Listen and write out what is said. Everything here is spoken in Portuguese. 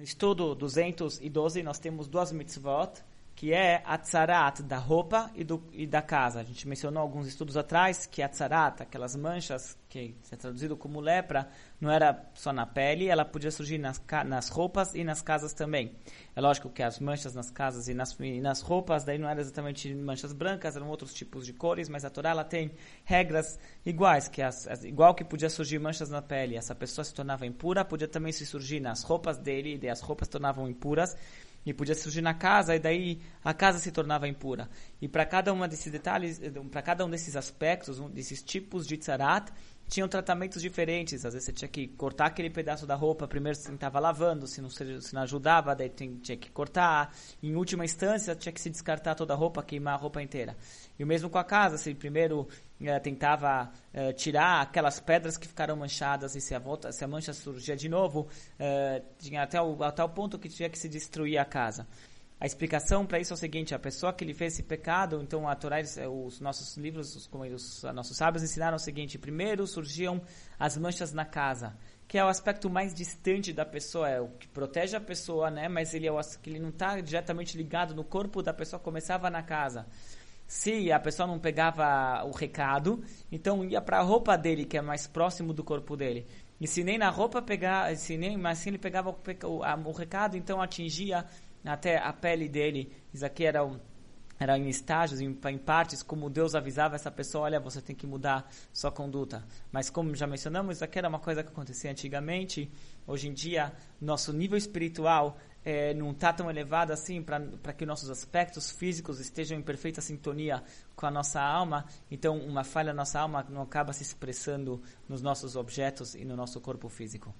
No estudo 212, nós temos duas mitzvot, que é a tzarat da roupa e, do, e, da casa. A gente mencionou alguns estudos atrás que a tzarat, aquelas manchas, que é traduzido como lepra, não era só na pele, ela podia surgir nas, nas roupas e nas casas também. É lógico que as manchas nas casas e nas, e nas roupas, daí não eram exatamente manchas brancas, eram outros tipos de cores, mas a Torá ela tem regras iguais, que as, as, igual que podia surgir manchas na pele, essa pessoa se tornava impura, podia também se surgir nas roupas dele, e as roupas se tornavam impuras, e podia surgir na casa, e daí a casa se tornava impura. E para cada um desses detalhes, para cada um desses aspectos, um desses tipos de tzarat, tinham tratamentos diferentes. Às vezes você tinha que cortar aquele pedaço da roupa, primeiro você estava lavando, se não, se não ajudava, daí tinha que cortar. Em última instância, tinha que se descartar toda a roupa, queimar a roupa inteira. E o mesmo com a casa, se primeiro eh, tentava eh, tirar aquelas pedras que ficaram manchadas e se a, volta, se a mancha surgia de novo, eh, tinha até o, até o ponto que tinha que se destruir a casa. A explicação para isso é o seguinte: a pessoa que lhe fez esse pecado, então a Torá, os nossos livros, os, os nossos sábios ensinaram o seguinte: primeiro surgiam as manchas na casa, que é o aspecto mais distante da pessoa, é o que protege a pessoa, né? Mas ele é o que ele não está diretamente ligado no corpo da pessoa. Começava na casa. Se a pessoa não pegava o recado, então ia para a roupa dele, que é mais próximo do corpo dele. E se nem na roupa pegar, se nem, mas se ele pegava o, o recado, então atingia até a pele dele. Isso aqui era um, era em estágios, em, em, partes, como Deus avisava essa pessoa, olha, você tem que mudar sua conduta. Mas como já mencionamos, isso aqui era uma coisa que acontecia antigamente. Hoje em dia, nosso nível espiritual é, não está tão elevado assim para que nossos aspectos físicos estejam em perfeita sintonia com a nossa alma. Então, uma falha na nossa alma não acaba se expressando nos nossos objetos e no nosso corpo físico.